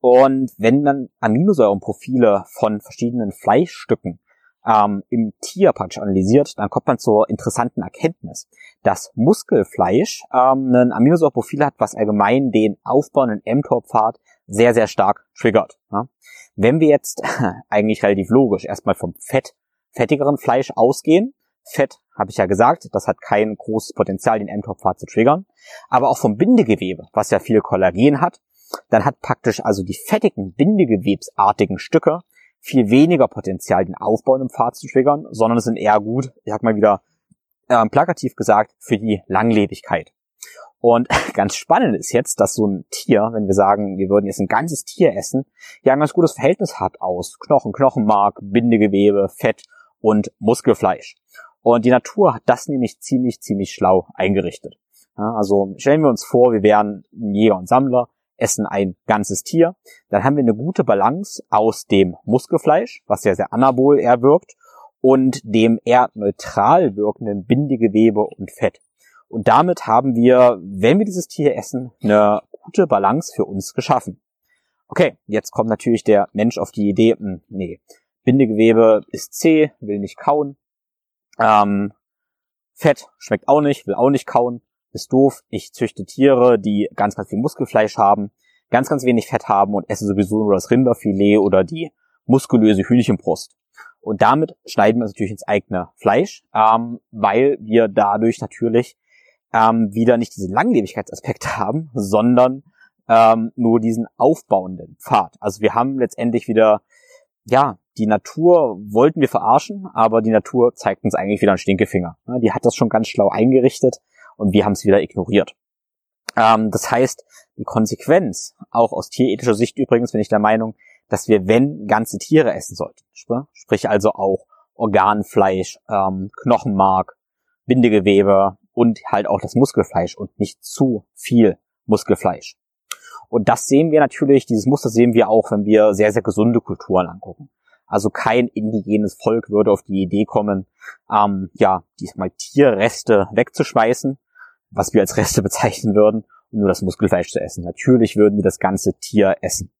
S1: Und wenn man Aminosäurenprofile von verschiedenen Fleischstücken ähm, im Tier praktisch analysiert, dann kommt man zur interessanten Erkenntnis, dass Muskelfleisch ähm, ein Aminosäureprofil hat, was allgemein den aufbauenden mTOR-Pfad sehr, sehr stark triggert. Ja. Wenn wir jetzt (laughs) eigentlich relativ logisch erstmal vom Fett, fettigeren Fleisch ausgehen, Fett, habe ich ja gesagt, das hat kein großes Potenzial, den mTOR-Pfad zu triggern, aber auch vom Bindegewebe, was ja viel Kollagen hat, dann hat praktisch also die fettigen, bindegewebsartigen Stücke viel weniger Potenzial, den Aufbau im Pfad zu triggern, sondern es sind eher gut, ich sag mal wieder äh, plakativ gesagt, für die Langlebigkeit. Und (laughs) ganz spannend ist jetzt, dass so ein Tier, wenn wir sagen, wir würden jetzt ein ganzes Tier essen, ja ein ganz gutes Verhältnis hat aus Knochen, Knochenmark, Bindegewebe, Fett und Muskelfleisch. Und die Natur hat das nämlich ziemlich, ziemlich schlau eingerichtet. Ja, also stellen wir uns vor, wir wären Jäger und Sammler, essen ein ganzes Tier, dann haben wir eine gute Balance aus dem Muskelfleisch, was ja sehr anabol eher und dem eher neutral wirkenden Bindegewebe und Fett. Und damit haben wir, wenn wir dieses Tier essen, eine gute Balance für uns geschaffen. Okay, jetzt kommt natürlich der Mensch auf die Idee, mh, hm, nee, Bindegewebe ist zäh, will nicht kauen. Ähm, Fett schmeckt auch nicht, will auch nicht kauen ist doof. Ich züchte Tiere, die ganz, ganz viel Muskelfleisch haben, ganz, ganz wenig Fett haben und esse sowieso nur das Rinderfilet oder die muskulöse Hühnchenbrust. Und damit schneiden wir uns natürlich ins eigene Fleisch, ähm, weil wir dadurch natürlich ähm, wieder nicht diesen Langlebigkeitsaspekt (laughs) haben, sondern ähm, nur diesen aufbauenden Pfad. Also wir haben letztendlich wieder, ja, die Natur wollten wir verarschen, aber die Natur zeigt uns eigentlich wieder einen Stinkefinger. Die hat das schon ganz schlau eingerichtet und wir haben es wieder ignoriert. Ähm, das heißt, die Konsequenz, auch aus tierethischer Sicht übrigens, bin ich der Meinung, dass wir, wenn, ganze Tiere essen sollten. Sprich also auch Organfleisch, ähm, Knochenmark, Bindegewebe und halt auch das Muskelfleisch und nicht zu viel Muskelfleisch. Und das sehen wir natürlich, dieses Muster sehen wir auch, wenn wir sehr, sehr gesunde Kulturen angucken. Also kein indigenes Volk würde auf die Idee kommen, ähm, ja, diesmal Tierreste wegzuschmeißen, was wir als Reste (laughs) bezeichnen würden, um nur das Muskelfleisch zu essen. Natürlich würden die das ganze Tier essen.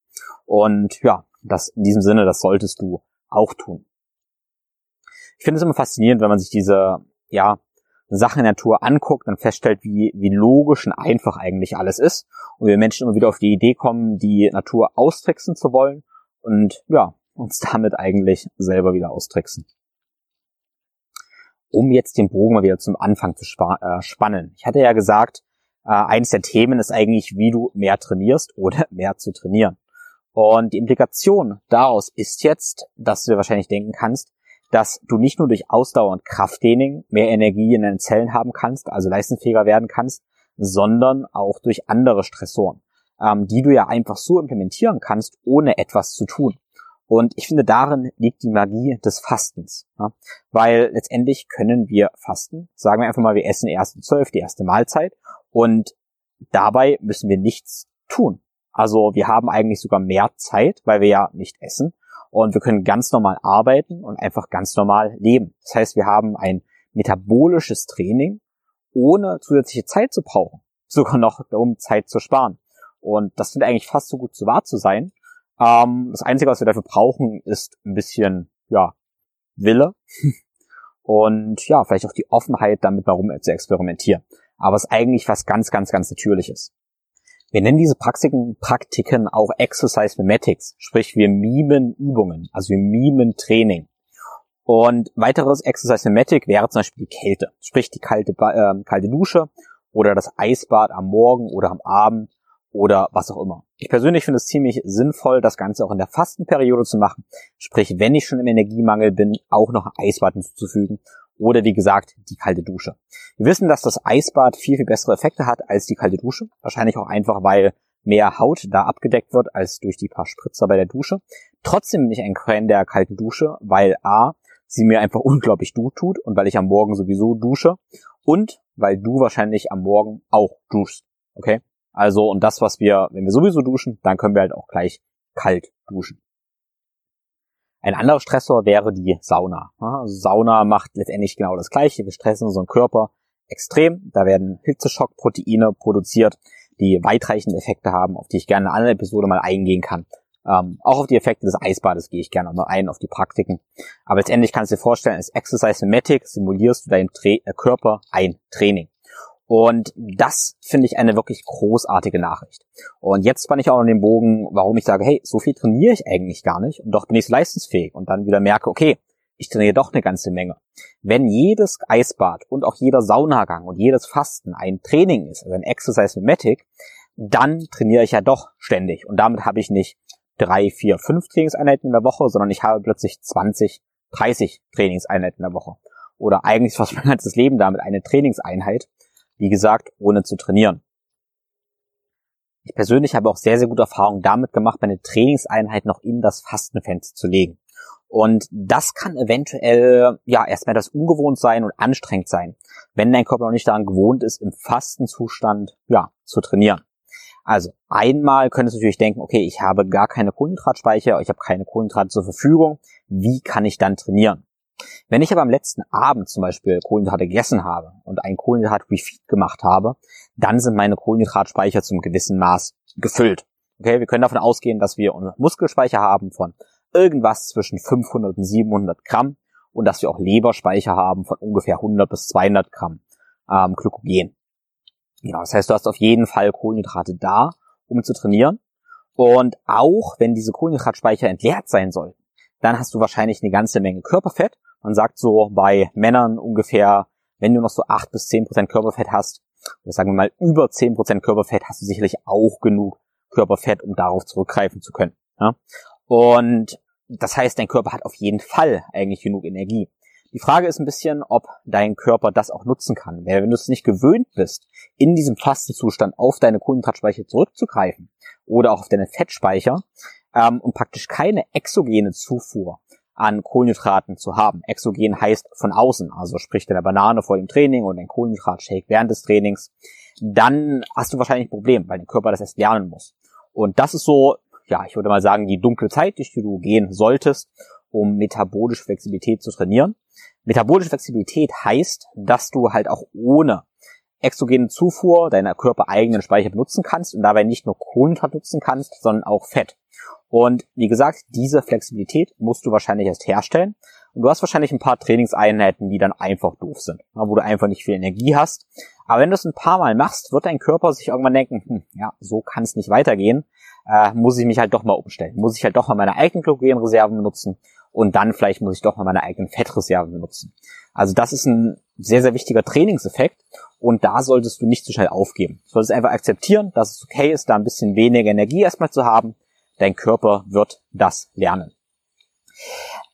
S1: Und ja, das in diesem Sinne, das solltest du auch tun. Ich finde es immer faszinierend, wenn man sich diese, ja, Sachen in der Natur anguckt und feststellt, wie, wie logisch und einfach eigentlich alles ist. Und wir Menschen immer wieder auf die Idee kommen, die Natur austricksen zu wollen. Und ja, uns (laughs) damit eigentlich selber wieder austricksen. um jetzt den Bogen mal wieder zum Anfang zu äh, spannen. Ich hatte ja gesagt, äh, eines der Themen ist eigentlich, wie du mehr trainierst oder (laughs) mehr zu trainieren. Und die Implikation daraus ist jetzt, dass du dir wahrscheinlich denken kannst, dass du nicht nur durch Ausdauer und Krafttraining mehr Energie in deinen Zellen haben kannst, also leistungsfähiger werden kannst, sondern auch durch andere Stressoren, ähm, die du ja einfach so implementieren kannst, ohne etwas zu tun. Und ich finde, darin liegt die Magie des Fastens. Ja? Weil letztendlich können wir fasten. Sagen wir einfach mal, wir essen erst um zwölf, die erste Mahlzeit. Und dabei müssen wir nichts tun. Also wir haben eigentlich sogar mehr Zeit, weil wir ja nicht essen. Und wir können ganz normal arbeiten und einfach ganz normal leben. Das heißt, wir haben ein metabolisches Training, ohne zusätzliche Zeit zu brauchen. (laughs) Sogar noch, um Zeit zu sparen. Und das sind eigentlich fast so gut zu wahr zu sein. Ähm, das Einzige, was wir dafür brauchen, ist ein bisschen, ja, Wille. (laughs) und ja, vielleicht auch die Offenheit, damit mal rum zu experimentieren. Aber es ist eigentlich was ganz, ganz, ganz Natürliches. Wir nennen diese Praktiken, Praktiken auch Exercise Mimetics, sprich wir mimen Übungen, also wir mimen Training. Und weiteres Exercise Mimetic wäre zum Beispiel die Kälte, sprich die kalte, äh, kalte Dusche oder das Eisbad am Morgen oder am Abend oder was auch immer. Ich persönlich finde es ziemlich sinnvoll, das Ganze auch in der Fastenperiode zu machen. Sprich, wenn ich schon im Energiemangel bin, auch noch ein Eisbad hinzuzufügen oder wie gesagt die kalte Dusche. Wir wissen, dass das Eisbad viel, viel bessere Effekte hat als die kalte Dusche. Wahrscheinlich auch einfach, weil mehr Haut da abgedeckt wird als durch die paar Spritzer bei der Dusche. Trotzdem bin ich ein Fan der kalten Dusche, weil A, sie mir einfach unglaublich gut tut und weil ich am Morgen sowieso dusche und weil du wahrscheinlich am Morgen auch duschst. Okay? Also, und das, was wir, wenn wir sowieso duschen, dann können wir halt auch gleich kalt duschen. Ein anderer Stressor wäre die Sauna. Also Sauna macht letztendlich genau das Gleiche. Wir stressen unseren Körper extrem. Da werden Hitzeschockproteine produziert, die weitreichende Effekte haben, auf die ich gerne in einer Episode mal eingehen kann. Ähm, auch auf die Effekte des Eisbades gehe ich gerne mal ein, auf die Praktiken. Aber letztendlich kannst du dir vorstellen, als Exercise Mimetic simulierst du deinem Tra äh, Körper ein Training. Und das finde ich eine wirklich großartige Nachricht. Und jetzt spanne ich auch in den Bogen, warum ich sage, hey, so viel trainiere ich eigentlich gar nicht und doch bin ich leistungsfähig und dann wieder merke, okay, ich trainiere doch eine ganze Menge. Wenn jedes Eisbad und auch jeder Saunagang und jedes Fasten ein Training ist, also ein Exercise Mimetic, dann trainiere ich ja doch ständig. Und damit habe ich nicht drei, vier, fünf Trainingseinheiten in der Woche, sondern ich habe plötzlich 20, 30 Trainingseinheiten in der Woche. Oder eigentlich fast mein ganzes Leben damit eine Trainingseinheit. Wie gesagt, ohne zu trainieren. Ich persönlich habe auch sehr, sehr gute Erfahrungen damit gemacht, meine Trainingseinheit noch in das Fastenfenster zu legen. Und das kann eventuell, ja, erstmal das ungewohnt sein und anstrengend sein, wenn dein Körper noch nicht daran gewohnt ist, im Fastenzustand, ja, zu trainieren. Also, einmal könntest du natürlich denken, okay, ich habe gar keine Kohlenhydratspeicher, ich habe keine Kohlenhydrate zur Verfügung. Wie kann ich dann trainieren? Wenn ich aber am letzten Abend zum Beispiel Kohlenhydrate gegessen habe und einen Kohlenhydrat-Refeed gemacht habe, dann sind meine Kohlenhydratspeicher zum gewissen Maß gefüllt. Okay, wir können davon ausgehen, dass wir unseren Muskelspeicher haben von irgendwas zwischen 500 und 700 Gramm und dass wir auch Leberspeicher haben von ungefähr 100 bis 200 Gramm ähm, Glykogen. Ja, das heißt, du hast auf jeden Fall Kohlenhydrate da, um zu trainieren. Und auch wenn diese Kohlenhydratspeicher entleert sein sollten, dann hast du wahrscheinlich eine ganze Menge Körperfett. Man sagt so bei Männern ungefähr, wenn du noch so acht bis zehn Prozent Körperfett hast, oder sagen wir mal über zehn Prozent Körperfett, hast du sicherlich auch genug Körperfett, um darauf zurückgreifen zu können. Ja? Und das heißt, dein Körper hat auf jeden Fall eigentlich genug Energie. Die Frage ist ein bisschen, ob dein Körper das auch nutzen kann. Weil wenn du es nicht gewöhnt bist, in diesem Fastenzustand auf deine Kohlenhydratspeicher zurückzugreifen oder auch auf deine Fettspeicher, ähm, und praktisch keine exogene Zufuhr an Kohlenhydraten zu haben. Exogen heißt von außen, also sprich deine Banane vor dem Training und ein Kohlenhydratshake während des Trainings, dann hast du wahrscheinlich ein Problem, weil dein Körper das erst lernen muss. Und das ist so, ja, ich würde mal sagen, die dunkle Zeit, durch die du gehen solltest, um metabolische Flexibilität zu trainieren. Metabolische Flexibilität heißt, dass du halt auch ohne exogene Zufuhr deiner körpereigenen Speicher benutzen kannst und dabei nicht nur Kohlenhydrate nutzen kannst, sondern auch Fett. Und wie gesagt, diese Flexibilität musst du wahrscheinlich erst herstellen. Und du hast wahrscheinlich ein paar Trainingseinheiten, die dann einfach doof sind, wo du einfach nicht viel Energie hast. Aber wenn du es ein paar Mal machst, wird dein Körper sich irgendwann denken, hm, ja, so kann es nicht weitergehen, äh, muss ich mich halt doch mal umstellen, muss ich halt doch mal meine eigenen Glykogenreserven benutzen und dann vielleicht muss ich doch mal meine eigenen Fettreserven benutzen. Also das ist ein sehr, sehr wichtiger Trainingseffekt und da solltest du nicht zu schnell aufgeben. Du solltest einfach akzeptieren, dass es okay ist, da ein bisschen weniger Energie erstmal zu haben. Dein Körper wird das lernen.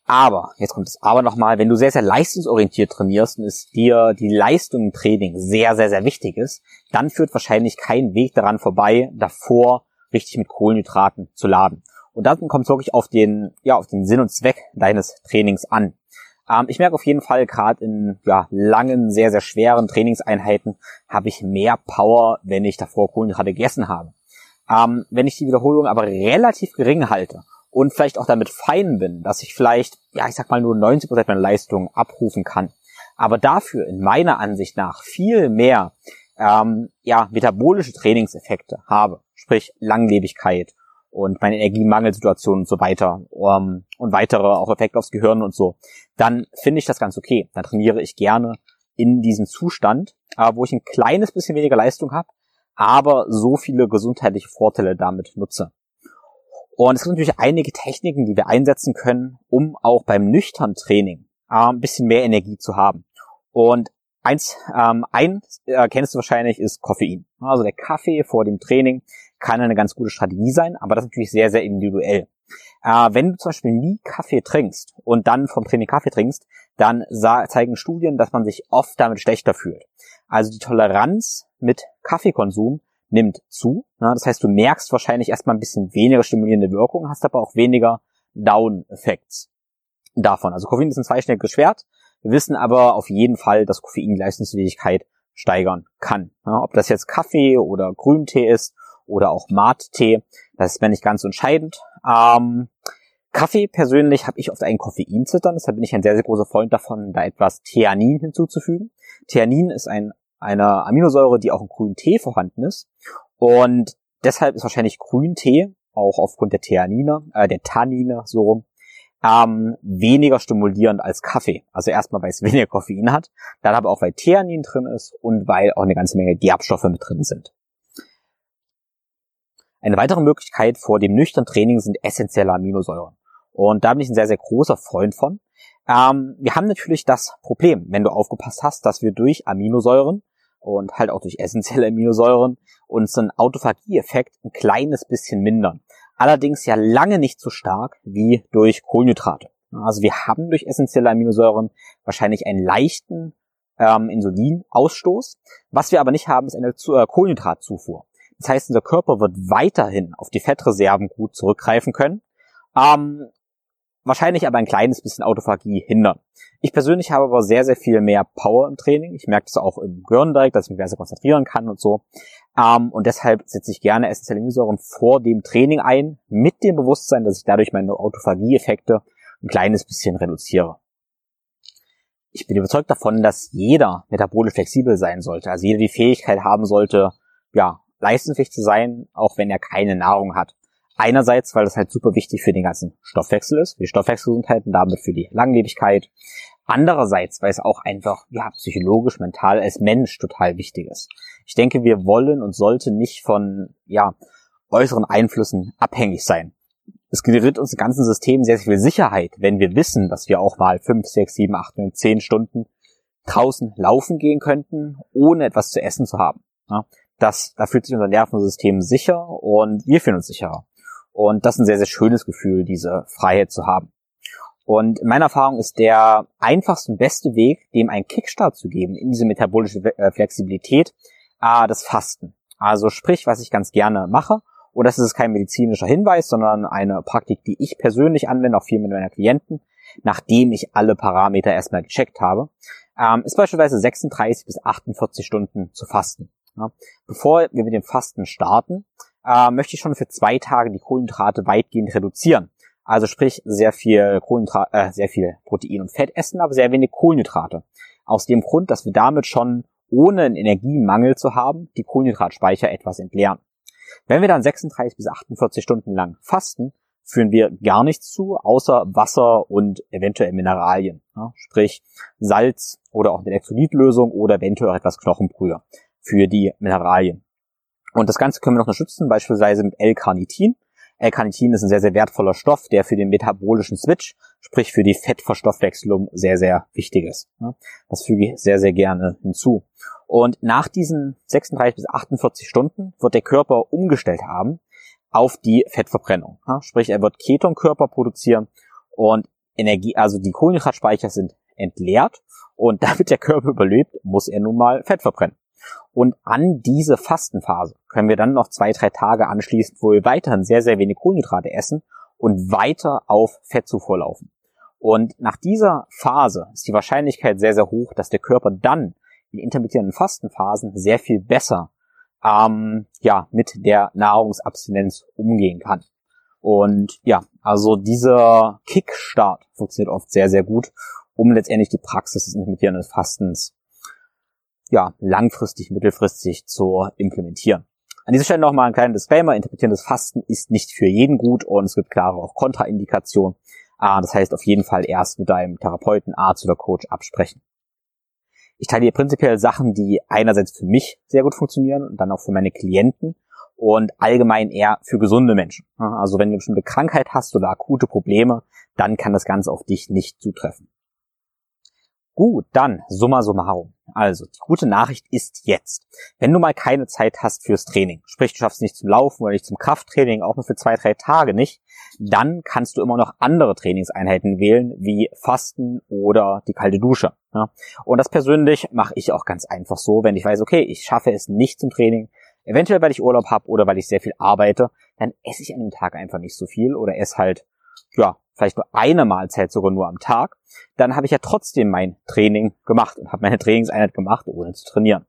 S1: Aber, jetzt kommt es aber nochmal, wenn du sehr, sehr leistungsorientiert trainierst und es dir die Leistung im Training sehr, sehr, sehr wichtig ist, dann führt wahrscheinlich kein Weg daran vorbei, davor richtig mit Kohlenhydraten zu laden. Und dann kommt es wirklich auf den, ja, auf den Sinn und Zweck deines Trainings an. Ähm, ich merke auf jeden Fall, gerade in ja, langen, sehr, sehr schweren Trainingseinheiten habe ich mehr Power, wenn ich davor Kohlenhydrate gegessen habe. Ähm, wenn ich die Wiederholung aber relativ gering halte und vielleicht auch damit fein bin, dass ich vielleicht, ja, ich sag mal nur 90% meiner Leistung abrufen kann, aber dafür in meiner Ansicht nach viel mehr ähm, ja, metabolische Trainingseffekte habe, sprich Langlebigkeit und meine Energiemangelsituation und so weiter um, und weitere auch Effekte aufs Gehirn und so, dann finde ich das ganz okay. Dann trainiere ich gerne in diesem Zustand, äh, wo ich ein kleines bisschen weniger Leistung habe, aber so viele gesundheitliche Vorteile damit nutze. Und es gibt natürlich einige Techniken, die wir einsetzen können, um auch beim nüchtern Training äh, ein bisschen mehr Energie zu haben. Und eins, ähm, eins äh, kennst du wahrscheinlich, ist Koffein. Also der Kaffee vor dem Training kann eine ganz gute Strategie sein, aber das ist natürlich sehr, sehr individuell. Äh, wenn du zum Beispiel nie Kaffee trinkst und dann vom Training Kaffee trinkst, dann zeigen Studien, dass man sich oft damit schlechter fühlt. Also die Toleranz mit Kaffeekonsum nimmt zu. Ne? Das heißt, du merkst wahrscheinlich erstmal ein bisschen weniger stimulierende Wirkung, hast aber auch weniger Down-Effects davon. Also Koffein ist ein zweischneidiges Schwert. Wir wissen aber auf jeden Fall, dass Koffein die Leistungsfähigkeit steigern kann. Ja, ob das jetzt Kaffee oder Grüntee ist oder auch Mate-Tee. Das ist mir nicht ganz entscheidend. Ähm, Kaffee persönlich habe ich oft einen Koffeinzittern, deshalb bin ich ein sehr, sehr großer Freund davon, da etwas Theanin hinzuzufügen. Theanin ist ein, eine Aminosäure, die auch im grünen Tee vorhanden ist. Und deshalb ist wahrscheinlich Grüntee, auch aufgrund der Theanine, äh, der Tannine so rum, ähm, weniger stimulierend als Kaffee. Also erstmal, weil es (laughs) weniger Koffein hat, dann aber auch, weil Theanin drin ist und weil auch eine ganze Menge Gerbstoffe mit drin sind. Eine weitere Möglichkeit vor dem nüchternen Training sind essentielle Aminosäuren. Und da bin ich ein sehr, sehr großer Freund von. Ähm, wir haben natürlich das Problem, wenn du aufgepasst hast, dass wir durch Aminosäuren und halt auch durch essentielle (laughs) Aminosäuren unseren Autophagie-Effekt ein kleines bisschen mindern. Allerdings ja lange nicht so stark wie durch Kohlenhydrate. Also wir haben durch essentielle Aminosäuren wahrscheinlich einen leichten ähm, Insulinausstoß. Was wir aber nicht haben, ist eine äh, Kohlenhydratzufuhr. Das heißt, unser Körper wird weiterhin auf die Fettreserven gut zurückgreifen können, ähm, wahrscheinlich aber ein kleines bisschen Autophagie hindern. Ich persönlich habe aber sehr, sehr viel mehr Power im Training. Ich merke das auch im Gehirn direkt, dass ich mich besser konzentrieren kann und so. Ähm, und deshalb setze ich gerne essentielle Aminosäuren vor dem Training ein, mit dem Bewusstsein, dass ich dadurch meine Autophagie-Effekte ein kleines bisschen reduziere. Ich bin überzeugt davon, dass jeder metabolisch flexibel sein sollte, also jeder die Fähigkeit haben sollte, ja, leistungsfähig zu sein, auch wenn er keine Nahrung hat. Einerseits, weil das halt super wichtig für den ganzen Stoffwechsel ist, für die Stoffwechselgesundheit und damit für die Langlebigkeit. Andererseits, weil es auch einfach, ja, psychologisch, mental als Mensch total wichtig ist. Ich denke, wir wollen und sollten nicht von, ja, äußeren Einflüssen abhängig sein. Es gerät uns im ganzen System sehr, sehr viel Sicherheit, wenn wir wissen, dass wir auch mal fünf, sechs, sieben, acht, neun, zehn Stunden draußen laufen gehen könnten, ohne etwas zu essen zu haben. Ja, das, da fühlt sich unser Nervensystem sicher und wir fühlen uns sicherer. Und das ist ein sehr, sehr schönes Gefühl, diese Freiheit zu haben. Und in meiner Erfahrung ist der einfachste und beste Weg, dem einen Kickstart zu geben in diese metabolische äh, Flexibilität, das Fasten. Also sprich, was ich ganz gerne mache, und das ist kein medizinischer Hinweis, sondern eine Praktik, die ich persönlich anwende, auch viel mit meiner Klienten, nachdem ich alle Parameter erstmal gecheckt habe, ähm, ist beispielsweise 36 bis 48 Stunden zu fasten. Bevor wir mit dem Fasten starten, äh, möchte ich schon für zwei Tage die Kohlenhydrate weitgehend reduzieren. Also sprich sehr viel Kohlenhydrate, äh, sehr viel Protein und Fett essen, aber sehr wenig Kohlenhydrate. Aus dem Grund, dass wir damit schon ohne einen Energiemangel zu haben, die Kohlenhydratspeicher etwas entleeren. Wenn wir dann 36 bis 48 Stunden lang fasten, führen wir gar nichts zu, außer Wasser und eventuell Mineralien, ja, sprich Salz oder auch eine Elektrolytlösung oder eventuell auch etwas Knochenbrühe für die Mineralien. Und das Ganze können wir noch unterstützen, beispielsweise mit L-Carnitin. L-Carnitin ist ein sehr, sehr wertvoller Stoff, der für den metabolischen Switch, sprich für die Fettverstoffwechselung, sehr, sehr wichtig ist. Das füge ich sehr, sehr gerne hinzu. Und nach diesen 36 bis 48 Stunden wird der Körper umgestellt haben auf die Fettverbrennung. Sprich, er wird Ketonkörper produzieren und Energie, also die Kohlenhydratspeicher sind entleert und (laughs) damit der Körper überlebt, muss er nun mal Fett verbrennen. Und an diese Fastenphase können wir dann noch zwei, drei Tage anschließen, wo wir weiterhin sehr, sehr wenig Kohlenhydrate essen und weiter auf Fettzufuhr laufen. Und nach dieser Phase ist die Wahrscheinlichkeit sehr, sehr hoch, dass der Körper dann in intermittierenden Fastenphasen sehr viel besser ähm, ja, mit der Nahrungsabstinenz umgehen kann. Und ja, also dieser Kickstart funktioniert oft sehr, sehr gut, um letztendlich die Praxis des intermittierenden Fastens ja, langfristig, mittelfristig zu implementieren. An dieser Stelle nochmal ein kleiner Disclaimer. Intermittierendes Fasten ist nicht für jeden gut und es gibt klare auch Kontraindikationen. Ah, das heißt auf jeden Fall erst mit deinem Therapeuten, Arzt oder Coach absprechen. Ich teile hier prinzipiell Sachen, die einerseits für mich sehr gut funktionieren und dann auch für meine Klienten und allgemein eher für gesunde Menschen. Also wenn du eine bestimmte Krankheit hast oder akute Probleme, dann kann das Ganze auf dich nicht zutreffen. Gut, dann summa summarum. Also, die gute Nachricht ist jetzt. Wenn du mal keine Zeit hast fürs Training, sprich du schaffst nicht zum Laufen oder nicht zum Krafttraining, auch nur für zwei, drei Tage nicht, dann kannst du immer noch andere Trainingseinheiten wählen, wie Fasten oder die kalte Dusche. Und das persönlich mache ich auch ganz einfach so, wenn ich weiß, okay, ich schaffe es nicht zum Training, eventuell weil ich Urlaub habe oder weil ich sehr viel arbeite, dann esse ich an dem Tag einfach nicht so viel oder esse halt, ja, vielleicht nur eine Mahlzeit sogar nur am Tag, dann habe ich ja trotzdem mein Training gemacht und habe meine (laughs) Trainingseinheit gemacht, ohne zu trainieren.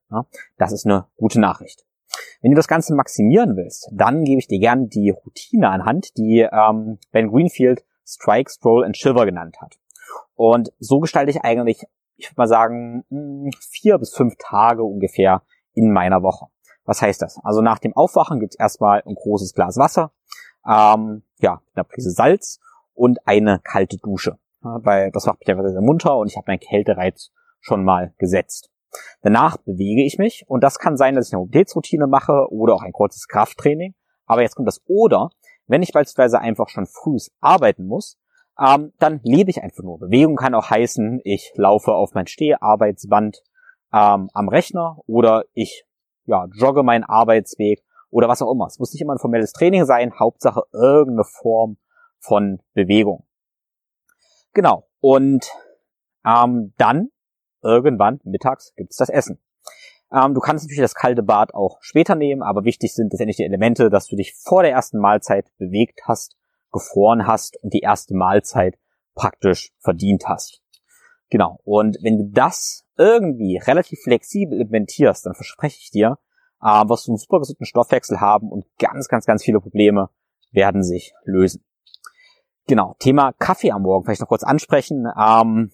S1: Das ist eine gute Nachricht. Wenn du das Ganze maximieren willst, dann gebe ich dir gerne die Routine anhand, die ähm, Ben Greenfield Strike, Stroll and Shiver genannt hat. Und so gestalte ich eigentlich, ich würde mal sagen, hm, vier bis fünf Tage ungefähr in meiner Woche. Was heißt das? Also nach dem Aufwachen gibt es erstmal ein großes Glas Wasser, ähm, ja, eine Prise Salz und eine kalte Dusche. weil das macht mich einfach sehr munter und ich habe meinen Kältereiz schon mal gesetzt. Danach bewege ich mich und das kann sein, dass ich eine Mobilitätsroutine mache oder auch ein kurzes Krafttraining. Aber jetzt kommt das oder, wenn ich beispielsweise einfach schon früh arbeiten muss, ähm, dann lebe ich einfach nur. Bewegung kann auch heißen, ich laufe auf mein Steharbeitsband ähm, am Rechner oder ich ja, jogge meinen Arbeitsweg oder was auch immer. Es muss nicht immer ein formelles Training sein, Hauptsache irgendeine Form von Bewegung. Genau. Und ähm, dann irgendwann mittags gibt's das Essen. Ähm, du kannst natürlich das kalte Bad auch später nehmen, aber wichtig sind letztendlich die Elemente, dass du dich vor der ersten Mahlzeit bewegt hast, gefroren hast und die erste Mahlzeit praktisch verdient hast. Genau. Und wenn du das irgendwie relativ flexibel implementierst, dann verspreche ich dir, äh, wirst du einen super gesunden Stoffwechsel haben und ganz, ganz, ganz viele Probleme werden sich lösen. Genau, Thema Kaffee am Morgen vielleicht noch kurz ansprechen. Ähm,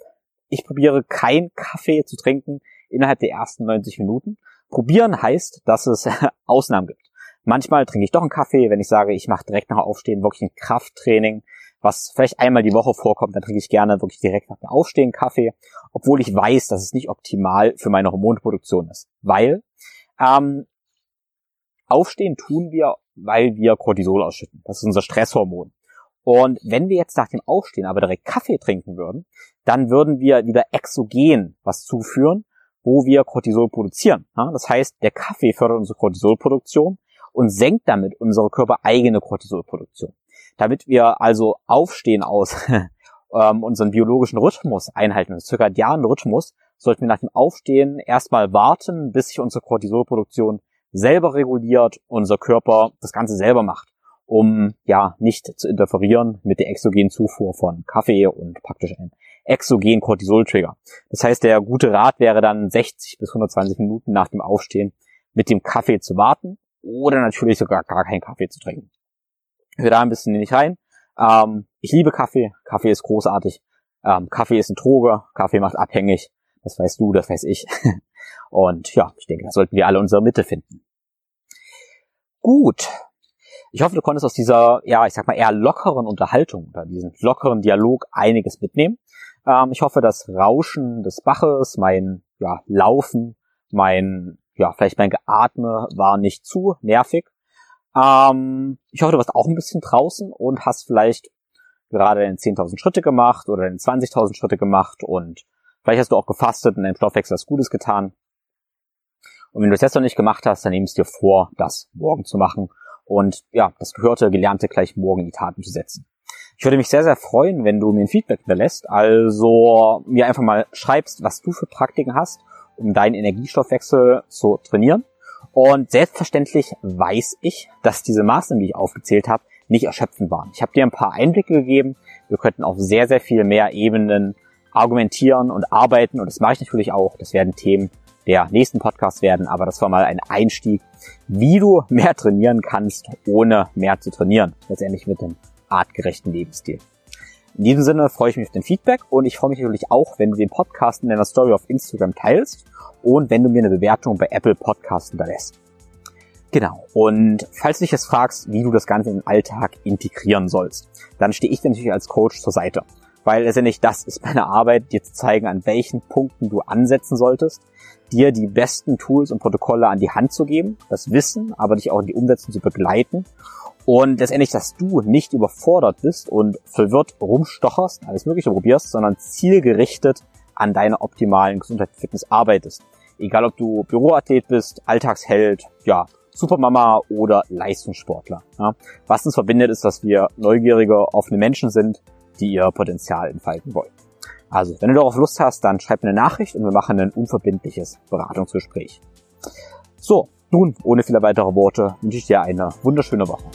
S1: ich probiere kein Kaffee zu trinken innerhalb der ersten 90 Minuten. Probieren heißt, dass es (laughs) Ausnahmen gibt. Manchmal trinke ich doch einen Kaffee, wenn ich sage, ich mache direkt nach Aufstehen wirklich ein Krafttraining, was vielleicht einmal die Woche vorkommt, dann trinke ich gerne wirklich direkt nach dem Aufstehen Kaffee, obwohl ich weiß, dass es nicht optimal für meine Hormonproduktion ist. Weil ähm, Aufstehen tun wir, weil wir Cortisol ausschütten. Das ist unser Stresshormon. Und wenn wir jetzt nach dem Aufstehen aber direkt Kaffee trinken würden, dann würden wir wieder exogen was zuführen, wo wir Cortisol produzieren. Das heißt, der Kaffee fördert unsere Cortisolproduktion und senkt damit unsere körpereigene Cortisolproduktion. Damit wir also aufstehen aus (laughs) ähm, unseren biologischen Rhythmus einhalten, unseren zirkadianen Rhythmus, sollten wir nach dem Aufstehen erstmal warten, bis sich unsere Cortisolproduktion selber reguliert, unser Körper das Ganze selber macht um ja nicht zu interferieren mit der exogenen Zufuhr von Kaffee und praktisch einem exogenen Cortisol-Trigger. Das heißt, der gute Rat wäre dann 60 bis 120 Minuten nach dem Aufstehen mit dem Kaffee zu warten oder natürlich sogar gar keinen Kaffee zu trinken. Hör da ein bisschen nicht rein. Ähm, ich liebe Kaffee. Kaffee ist großartig. Ähm, Kaffee ist ein Droge. Kaffee macht abhängig. Das weißt du, das weiß ich. (laughs) Und ja, ich denke, da sollten wir alle unsere Mitte finden. Gut, ich hoffe, du konntest aus dieser, ja, ich sag mal, eher lockeren Unterhaltung oder diesem lockeren Dialog einiges mitnehmen. Ähm, ich hoffe, das Rauschen des Baches, mein ja, Laufen, mein, ja, vielleicht mein Geatme war nicht zu nervig. Ähm, ich hoffe, du warst auch ein bisschen draußen und hast vielleicht gerade den 10.000 Schritte gemacht oder den 20.000 Schritte gemacht und vielleicht hast du auch gefastet und deinem Stoffwechsel was Gutes getan. Und wenn du es jetzt noch nicht gemacht hast, dann nimm es dir vor, das morgen zu machen und ja, das gehörte, gelernte gleich morgen in die Taten zu setzen. Ich würde mich sehr, sehr freuen, wenn du mir ein Feedback hinterlässt, also mir einfach mal schreibst, was du für Praktiken hast, um deinen Energiestoffwechsel zu trainieren. Und selbstverständlich weiß ich, dass diese Maßnahmen, die ich aufgezählt habe, nicht erschöpfend waren. Ich habe dir ein paar Einblicke gegeben. Wir könnten auf sehr, sehr viel mehr Ebenen argumentieren und arbeiten und das mache ich natürlich auch. Das werden Themen der nächsten Podcasts werden, aber das war mal ein Einstieg, wie du mehr trainieren kannst, ohne mehr zu trainieren. Letztendlich mit dem artgerechten Lebensstil. In diesem Sinne freue ich mich auf den Feedback und ich freue mich natürlich auch, wenn du den Podcast in deiner Story auf Instagram teilst und wenn du mir eine Bewertung bei Apple Podcasts hinterlässt. Genau. Und falls du dich jetzt fragst, wie du das Ganze in den Alltag integrieren sollst, dann stehe ich dir natürlich als Coach zur Seite. Weil letztendlich das ist meine Arbeit, dir zu zeigen, an welchen Punkten du ansetzen solltest, dir die besten Tools und Protokolle an die Hand zu geben, das Wissen, aber dich auch in die Umsetzung zu begleiten und letztendlich, dass du nicht überfordert bist und verwirrt rumstocherst, alles Mögliche probierst, sondern zielgerichtet an deiner optimalen Gesundheit und Fitness arbeitest. Egal ob du Büroathlet bist, Alltagsheld, ja, Supermama oder Leistungssportler. Ja. Was uns verbindet, ist, dass wir neugierige, offene Menschen sind, die ihr Potenzial entfalten wollen. Also, wenn du darauf Lust hast, dann schreib mir eine Nachricht und wir machen ein unverbindliches Beratungsgespräch. So, nun, ohne viele weitere Worte, wünsche ich dir eine wunderschöne Woche.